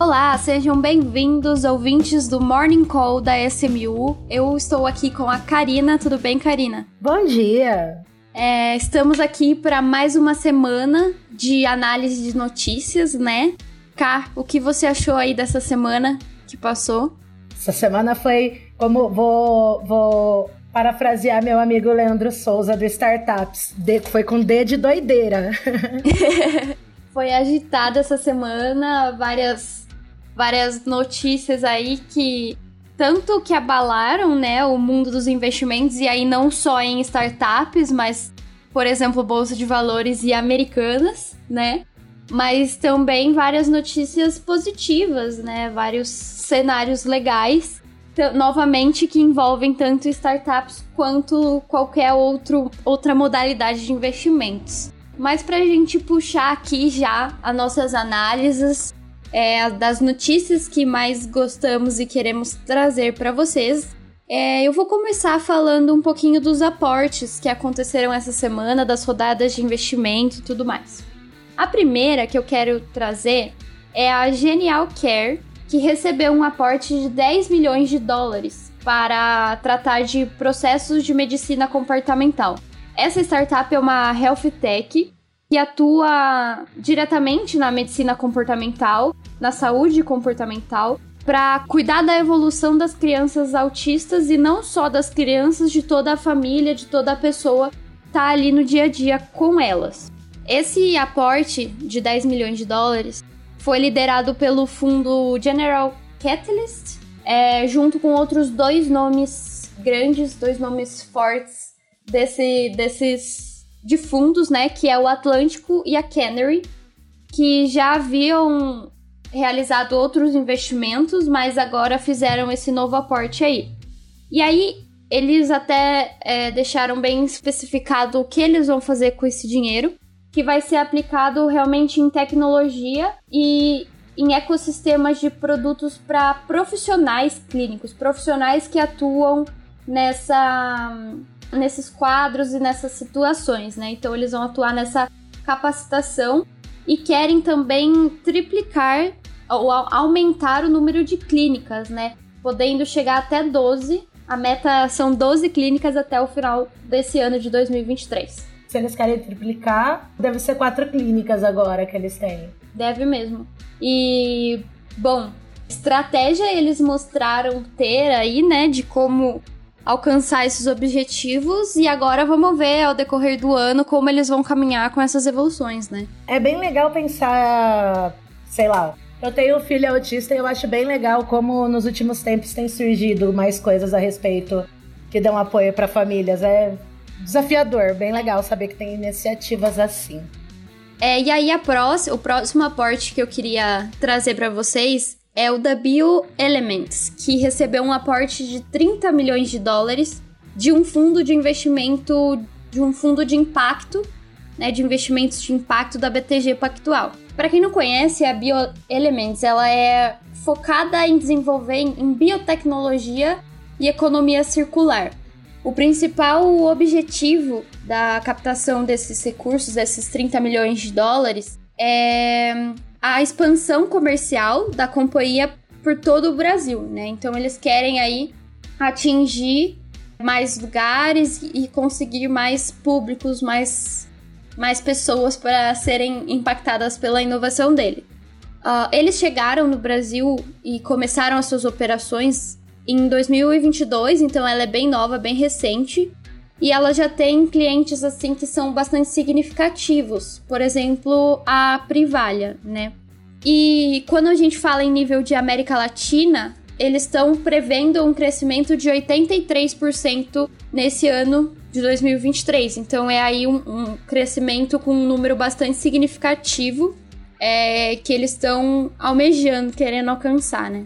Olá, sejam bem-vindos, ouvintes do Morning Call da SMU. Eu estou aqui com a Karina. Tudo bem, Karina? Bom dia! É, estamos aqui para mais uma semana de análise de notícias, né? Cá, o que você achou aí dessa semana que passou? Essa semana foi como vou, vou parafrasear meu amigo Leandro Souza do Startups. De, foi com D de doideira. foi agitada essa semana, várias várias notícias aí que tanto que abalaram, né, o mundo dos investimentos e aí não só em startups, mas por exemplo, bolsa de valores e americanas, né? Mas também várias notícias positivas, né? Vários cenários legais, novamente que envolvem tanto startups quanto qualquer outro, outra modalidade de investimentos. Mas para a gente puxar aqui já as nossas análises, é, das notícias que mais gostamos e queremos trazer para vocês. É, eu vou começar falando um pouquinho dos aportes que aconteceram essa semana, das rodadas de investimento e tudo mais. A primeira que eu quero trazer é a Genial Care, que recebeu um aporte de 10 milhões de dólares para tratar de processos de medicina comportamental. Essa startup é uma health tech que atua diretamente na medicina comportamental, na saúde comportamental, para cuidar da evolução das crianças autistas e não só das crianças, de toda a família, de toda a pessoa tá ali no dia a dia com elas. Esse aporte de 10 milhões de dólares foi liderado pelo fundo General Catalyst, é, junto com outros dois nomes grandes, dois nomes fortes desse, desses de fundos, né, que é o Atlântico e a Canary, que já haviam realizado outros investimentos, mas agora fizeram esse novo aporte aí. E aí eles até é, deixaram bem especificado o que eles vão fazer com esse dinheiro, que vai ser aplicado realmente em tecnologia e em ecossistemas de produtos para profissionais clínicos, profissionais que atuam nessa nesses quadros e nessas situações, né? Então eles vão atuar nessa capacitação e querem também triplicar ou aumentar o número de clínicas, né? Podendo chegar até 12. A meta são 12 clínicas até o final desse ano de 2023. Se eles querem triplicar, deve ser quatro clínicas agora que eles têm. Deve mesmo. E, bom, estratégia eles mostraram ter aí, né, de como alcançar esses objetivos e agora vamos ver ao decorrer do ano como eles vão caminhar com essas evoluções, né? É bem legal pensar, sei lá, eu tenho filho autista e eu acho bem legal como nos últimos tempos tem surgido mais coisas a respeito que dão apoio para famílias. É desafiador, bem legal saber que tem iniciativas assim. É, e aí a próxima, o próximo aporte que eu queria trazer para vocês é o da BioElements, que recebeu um aporte de 30 milhões de dólares de um fundo de investimento, de um fundo de impacto, né, de investimentos de impacto da BTG Pactual. Para quem não conhece, a BioElements ela é focada em desenvolver em biotecnologia e economia circular. O principal objetivo da captação desses recursos, desses 30 milhões de dólares, é a expansão comercial da companhia por todo o Brasil, né? Então eles querem aí atingir mais lugares e conseguir mais públicos, mais, mais pessoas para serem impactadas pela inovação dele. Uh, eles chegaram no Brasil e começaram as suas operações em 2022, então ela é bem nova, bem recente. E ela já tem clientes assim que são bastante significativos. Por exemplo, a Privalha, né? E quando a gente fala em nível de América Latina, eles estão prevendo um crescimento de 83% nesse ano de 2023. Então é aí um, um crescimento com um número bastante significativo é, que eles estão almejando, querendo alcançar, né?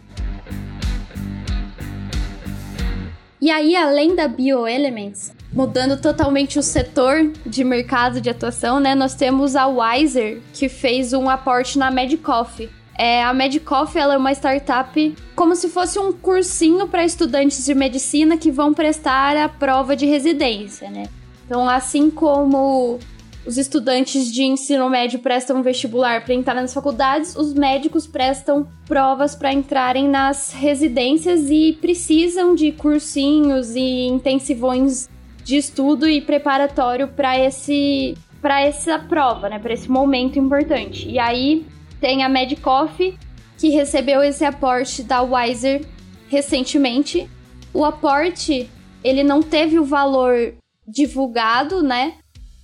E aí, além da BioElements, mudando totalmente o setor de mercado de atuação, né? Nós temos a Wiser, que fez um aporte na Medicoff. É, a Medicoff ela é uma startup como se fosse um cursinho para estudantes de medicina que vão prestar a prova de residência, né? Então, assim como os estudantes de ensino médio prestam vestibular para entrar nas faculdades, os médicos prestam provas para entrarem nas residências e precisam de cursinhos e intensivões de estudo e preparatório para esse para essa prova, né, para esse momento importante. E aí tem a Medicoff que recebeu esse aporte da Wiser recentemente. O aporte, ele não teve o valor divulgado, né?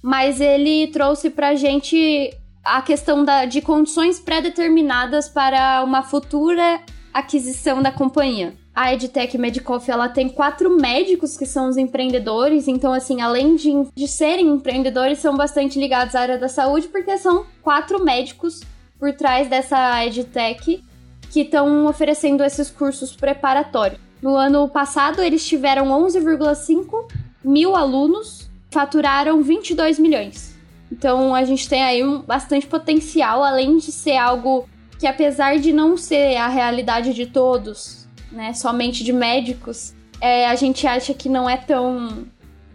Mas ele trouxe pra gente a questão da, de condições pré-determinadas para uma futura aquisição da companhia. A EdTech Medicoff, ela tem quatro médicos que são os empreendedores, então, assim, além de, de serem empreendedores, são bastante ligados à área da saúde, porque são quatro médicos por trás dessa EdTech que estão oferecendo esses cursos preparatórios. No ano passado, eles tiveram 11,5 mil alunos, faturaram 22 milhões. Então, a gente tem aí um bastante potencial, além de ser algo que, apesar de não ser a realidade de todos, né, somente de médicos, é, a gente acha que não é tão,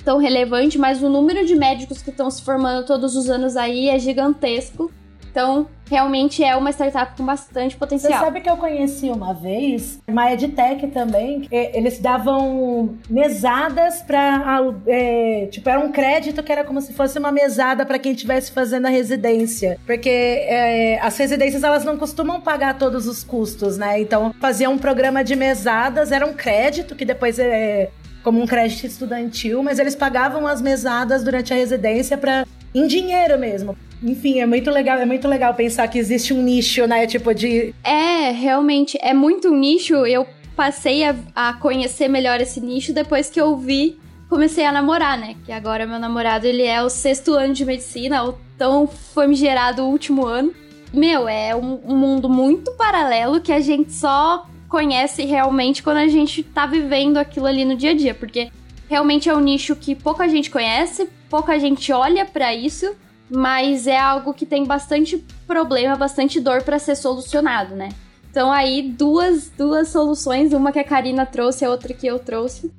tão relevante, mas o número de médicos que estão se formando todos os anos aí é gigantesco. Então, realmente é uma startup com bastante potencial. Você sabe que eu conheci uma vez uma EdTech também. Eles davam mesadas para. É, tipo, era um crédito que era como se fosse uma mesada para quem estivesse fazendo a residência. Porque é, as residências elas não costumam pagar todos os custos, né? Então, faziam um programa de mesadas, era um crédito que depois é como um crédito estudantil, mas eles pagavam as mesadas durante a residência para em dinheiro mesmo. Enfim, é muito legal, é muito legal pensar que existe um nicho, né? Tipo de. É, realmente, é muito um nicho. Eu passei a, a conhecer melhor esse nicho depois que eu vi, comecei a namorar, né? Que agora meu namorado, ele é o sexto ano de medicina, o tão famigerado último ano. Meu, é um, um mundo muito paralelo que a gente só conhece realmente quando a gente tá vivendo aquilo ali no dia a dia, porque realmente é um nicho que pouca gente conhece, pouca gente olha para isso mas é algo que tem bastante problema, bastante dor para ser solucionado, né? Então aí duas, duas soluções, uma que a Karina trouxe, a outra que eu trouxe,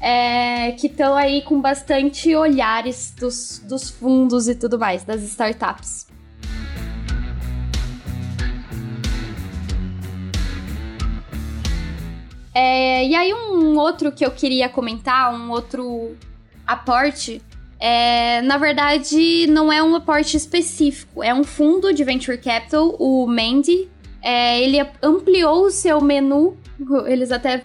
é, que estão aí com bastante olhares dos, dos fundos e tudo mais, das startups. É, e aí um outro que eu queria comentar, um outro aporte é, na verdade, não é um aporte específico, é um fundo de venture capital, o Mandy. É, ele ampliou o seu menu, eles até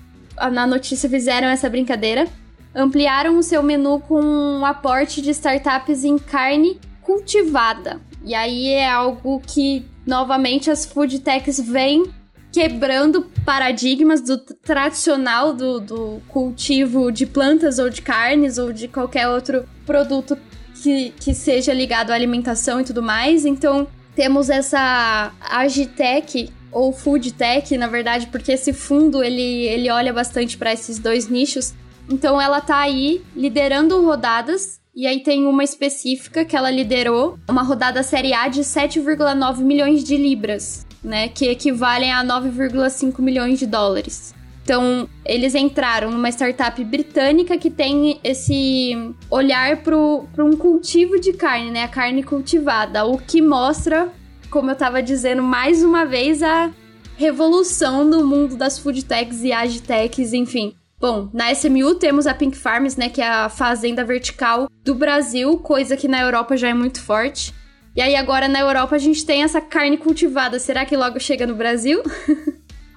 na notícia fizeram essa brincadeira. Ampliaram o seu menu com um aporte de startups em carne cultivada. E aí é algo que, novamente, as food techs vêm quebrando paradigmas do tradicional do, do cultivo de plantas ou de carnes ou de qualquer outro produto que, que seja ligado à alimentação e tudo mais. Então, temos essa Agitech ou Food Tech, na verdade, porque esse fundo ele, ele olha bastante para esses dois nichos. Então, ela tá aí liderando rodadas. E aí tem uma específica que ela liderou, uma rodada série A de 7,9 milhões de libras né? Que equivalem a 9,5 milhões de dólares. Então, eles entraram numa startup britânica que tem esse olhar para um cultivo de carne, né? A carne cultivada, o que mostra, como eu estava dizendo mais uma vez, a revolução do mundo das food techs e agitechs, enfim. Bom, na SMU temos a Pink Farms, né, que é a fazenda vertical do Brasil, coisa que na Europa já é muito forte. E aí agora na Europa a gente tem essa carne cultivada. Será que logo chega no Brasil?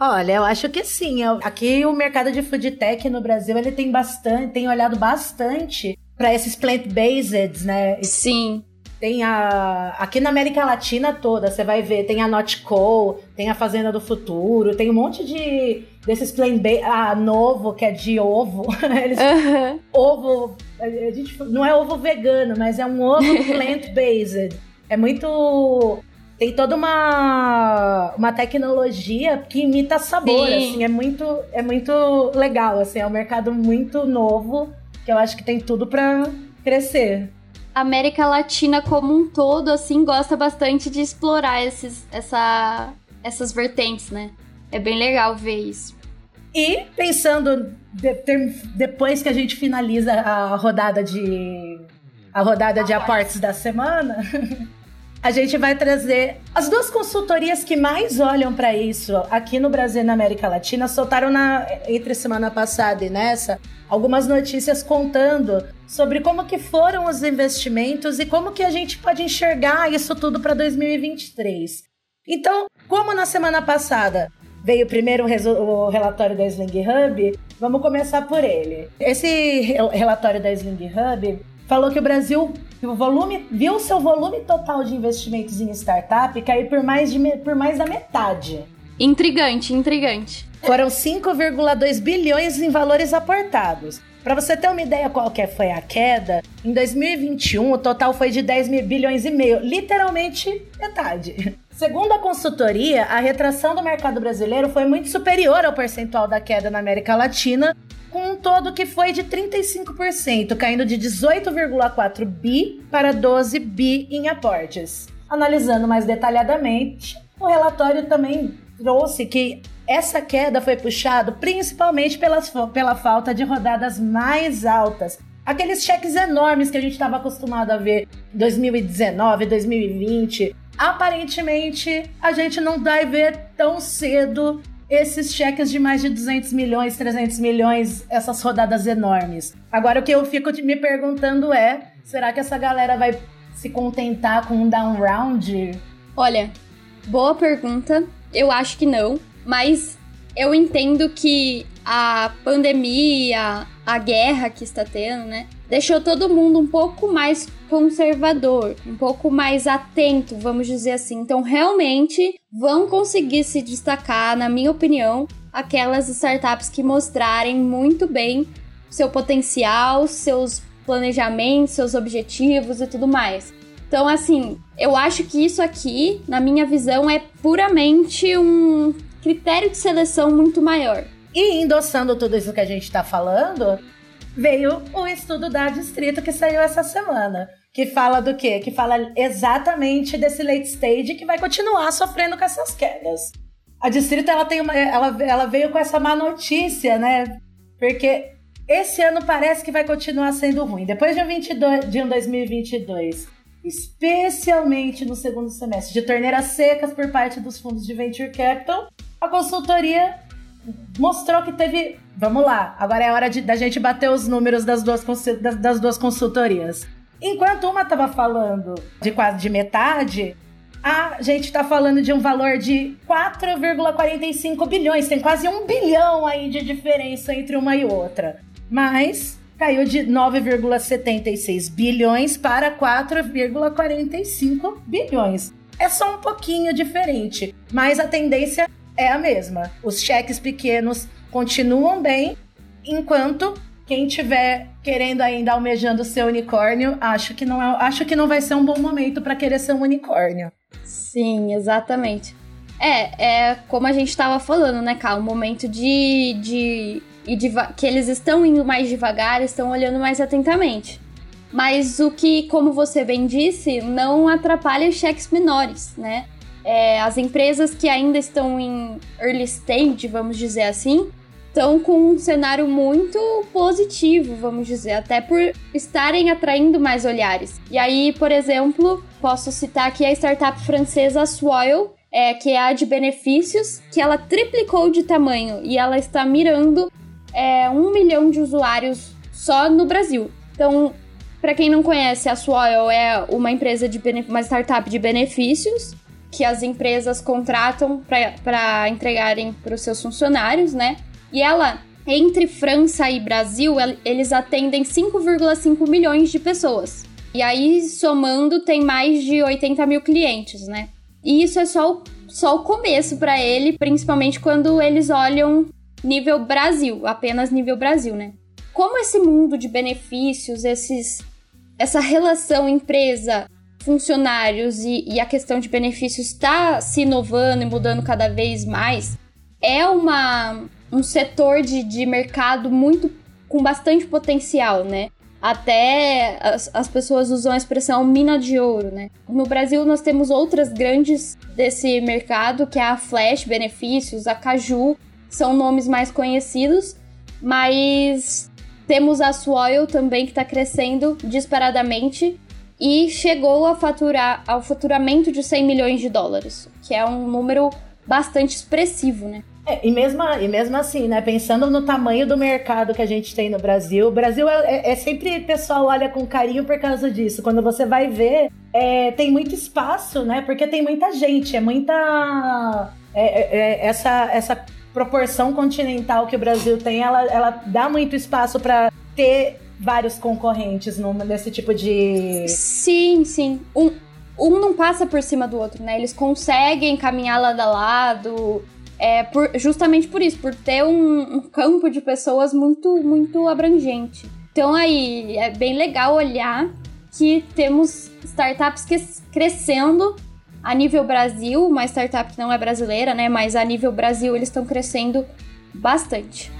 Olha, eu acho que sim. Aqui o mercado de food tech no Brasil ele tem bastante, tem olhado bastante para esses plant-based, né? Sim. Tem a. Aqui na América Latina toda, você vai ver, tem a Notco, tem a Fazenda do Futuro, tem um monte de. desses plant-based. Ah, novo, que é de ovo. Eles, uhum. Ovo. A gente, não é ovo vegano, mas é um ovo plant-based. É muito tem toda uma, uma tecnologia que imita sabor, Sim. assim, é muito, é muito legal, assim, é um mercado muito novo que eu acho que tem tudo para crescer. A América Latina como um todo, assim, gosta bastante de explorar esses, essa, essas vertentes, né? É bem legal ver isso. E pensando de, ter, depois que a gente finaliza a rodada de a rodada de aportes da semana, a gente vai trazer as duas consultorias que mais olham para isso aqui no Brasil e na América Latina. Soltaram na, entre semana passada e nessa algumas notícias contando sobre como que foram os investimentos e como que a gente pode enxergar isso tudo para 2023. Então, como na semana passada veio primeiro o relatório da Sling Hub, vamos começar por ele. Esse relatório da Sling Hub falou que o Brasil o volume, viu seu volume total de investimentos em startup cair por mais, de, por mais da metade. Intrigante, intrigante. Foram 5,2 bilhões em valores aportados. Para você ter uma ideia qual que foi a queda, em 2021 o total foi de 10 bilhões e meio, literalmente metade. Segundo a consultoria, a retração do mercado brasileiro foi muito superior ao percentual da queda na América Latina, com um todo que foi de 35%, caindo de 18,4 bi para 12 bi em aportes. Analisando mais detalhadamente, o relatório também trouxe que essa queda foi puxada principalmente pelas, pela falta de rodadas mais altas. Aqueles cheques enormes que a gente estava acostumado a ver em 2019, 2020. Aparentemente, a gente não vai ver tão cedo esses cheques de mais de 200 milhões, 300 milhões, essas rodadas enormes. Agora, o que eu fico me perguntando é: será que essa galera vai se contentar com um down round? Olha, boa pergunta. Eu acho que não, mas eu entendo que a pandemia, a guerra que está tendo, né, deixou todo mundo um pouco mais conservador, um pouco mais atento, vamos dizer assim. Então, realmente vão conseguir se destacar, na minha opinião, aquelas startups que mostrarem muito bem seu potencial, seus planejamentos, seus objetivos e tudo mais. Então, assim, eu acho que isso aqui, na minha visão, é puramente um critério de seleção muito maior. E endossando tudo isso que a gente está falando, veio o estudo da Distrito que saiu essa semana. Que fala do quê? Que fala exatamente desse late stage que vai continuar sofrendo com essas quedas. A Distrito ela tem uma, ela, ela veio com essa má notícia, né? Porque esse ano parece que vai continuar sendo ruim. Depois de um, 22, de um 2022, especialmente no segundo semestre, de torneiras secas por parte dos fundos de venture capital, a consultoria mostrou que teve. Vamos lá, agora é hora de, da gente bater os números das duas, das, das duas consultorias. Enquanto uma estava falando de quase de metade, a gente está falando de um valor de 4,45 bilhões. Tem quase um bilhão aí de diferença entre uma e outra. Mas caiu de 9,76 bilhões para 4,45 bilhões. É só um pouquinho diferente, mas a tendência é a mesma. Os cheques pequenos continuam bem, enquanto quem tiver querendo ainda almejando ser unicórnio, acho que não é, acho que não vai ser um bom momento para querer ser um unicórnio. Sim, exatamente. É, é como a gente estava falando, né, Cal? Um momento de, de, de que eles estão indo mais devagar, estão olhando mais atentamente. Mas o que, como você bem disse, não atrapalha os cheques menores, né? É, as empresas que ainda estão em early stage, vamos dizer assim, estão com um cenário muito positivo, vamos dizer, até por estarem atraindo mais olhares. E aí, por exemplo, posso citar aqui a startup francesa Swile, é, que é a de benefícios, que ela triplicou de tamanho e ela está mirando é, um milhão de usuários só no Brasil. Então, para quem não conhece, a Swile é uma empresa de uma startup de benefícios que as empresas contratam para entregarem para os seus funcionários, né? E ela, entre França e Brasil, eles atendem 5,5 milhões de pessoas. E aí, somando, tem mais de 80 mil clientes, né? E isso é só o, só o começo para ele, principalmente quando eles olham nível Brasil, apenas nível Brasil, né? Como esse mundo de benefícios, esses, essa relação empresa funcionários e, e a questão de benefícios está se inovando e mudando cada vez mais, é uma, um setor de, de mercado muito com bastante potencial, né? Até as, as pessoas usam a expressão mina de ouro, né? No Brasil nós temos outras grandes desse mercado, que é a Flash Benefícios, a Caju, são nomes mais conhecidos, mas Temos a Swile também, que está crescendo disparadamente e chegou a faturar ao faturamento de 100 milhões de dólares, que é um número bastante expressivo, né? É, e, mesmo, e mesmo assim, né? Pensando no tamanho do mercado que a gente tem no Brasil, o Brasil é, é, é sempre pessoal olha com carinho por causa disso. Quando você vai ver, é, tem muito espaço, né? Porque tem muita gente, é muita. É, é essa, essa proporção continental que o Brasil tem, ela, ela dá muito espaço para ter vários concorrentes nesse tipo de. Sim, sim. Um, um não passa por cima do outro, né? Eles conseguem caminhar lado a lado. É, por, justamente por isso, por ter um, um campo de pessoas muito, muito abrangente. Então aí é bem legal olhar que temos startups que, crescendo a nível Brasil, uma startup que não é brasileira, né? Mas a nível Brasil eles estão crescendo bastante.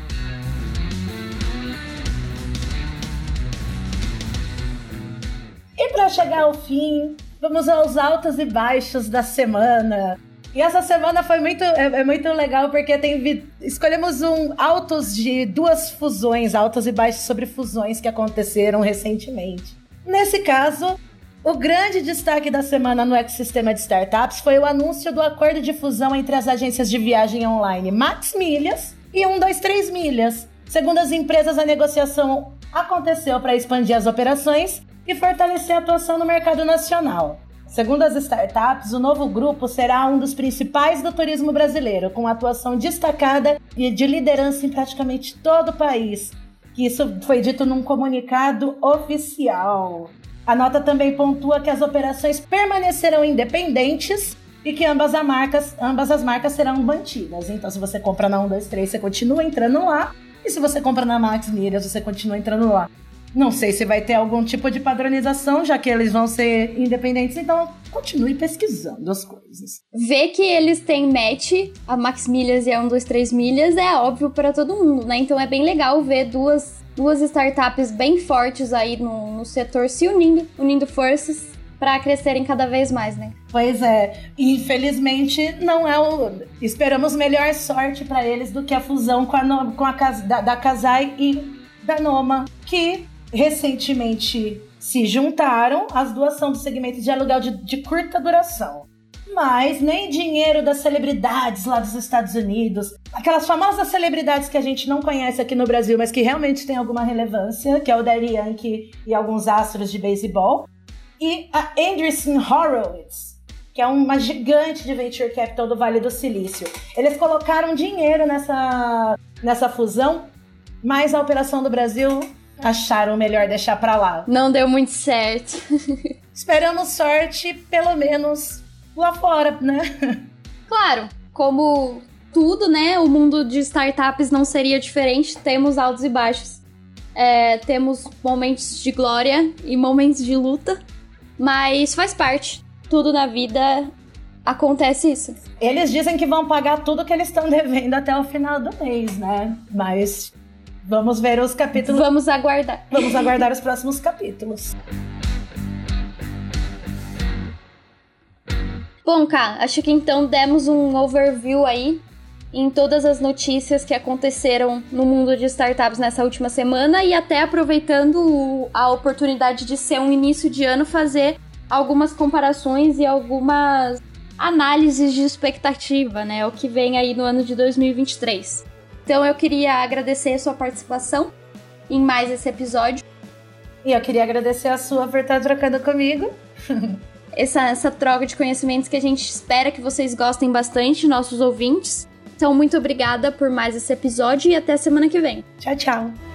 Para chegar ao fim, vamos aos altos e baixos da semana. E essa semana foi muito, é, é muito legal porque tem escolhemos um altos de duas fusões, altos e baixos sobre fusões que aconteceram recentemente. Nesse caso, o grande destaque da semana no ecossistema de startups foi o anúncio do acordo de fusão entre as agências de viagem online Max Milhas e 123 Milhas. Segundo as empresas, a negociação aconteceu para expandir as operações e fortalecer a atuação no mercado nacional. Segundo as startups, o novo grupo será um dos principais do turismo brasileiro, com atuação destacada e de liderança em praticamente todo o país. Isso foi dito num comunicado oficial. A nota também pontua que as operações permanecerão independentes e que ambas, as marcas, ambas as marcas serão mantidas. Então, se você compra na 123, você continua entrando lá. E se você compra na Max Milhas, você continua entrando lá. Não sei se vai ter algum tipo de padronização, já que eles vão ser independentes, então continue pesquisando as coisas. Ver que eles têm match, a Max Milhas e a 123 Milhas, é óbvio para todo mundo, né? Então é bem legal ver duas, duas startups bem fortes aí no, no setor se unindo, unindo forças para crescerem cada vez mais, né? Pois é. Infelizmente, não é o. Esperamos melhor sorte para eles do que a fusão com a, com a da, da Casai e da Noma, que recentemente se juntaram. As duas são do segmento de aluguel de, de curta duração. Mas nem dinheiro das celebridades lá dos Estados Unidos, aquelas famosas celebridades que a gente não conhece aqui no Brasil, mas que realmente tem alguma relevância, que é o Daddy Yankee e alguns astros de beisebol, e a Andreessen Horowitz, que é uma gigante de venture capital do Vale do Silício. Eles colocaram dinheiro nessa, nessa fusão, mas a operação do Brasil acharam melhor deixar pra lá. Não deu muito certo. Esperamos sorte, pelo menos lá fora, né? Claro, como tudo, né? O mundo de startups não seria diferente. Temos altos e baixos. É, temos momentos de glória e momentos de luta, mas faz parte. Tudo na vida acontece isso. Eles dizem que vão pagar tudo que eles estão devendo até o final do mês, né? Mas Vamos ver os capítulos. Vamos aguardar. Vamos aguardar os próximos capítulos. Bom, Cá, acho que então demos um overview aí em todas as notícias que aconteceram no mundo de startups nessa última semana e até aproveitando a oportunidade de ser um início de ano fazer algumas comparações e algumas análises de expectativa, né? O que vem aí no ano de 2023. Então eu queria agradecer a sua participação em mais esse episódio. E eu queria agradecer a sua por estar trocando comigo. essa, essa troca de conhecimentos que a gente espera que vocês gostem bastante, nossos ouvintes. Então, muito obrigada por mais esse episódio e até semana que vem. Tchau, tchau.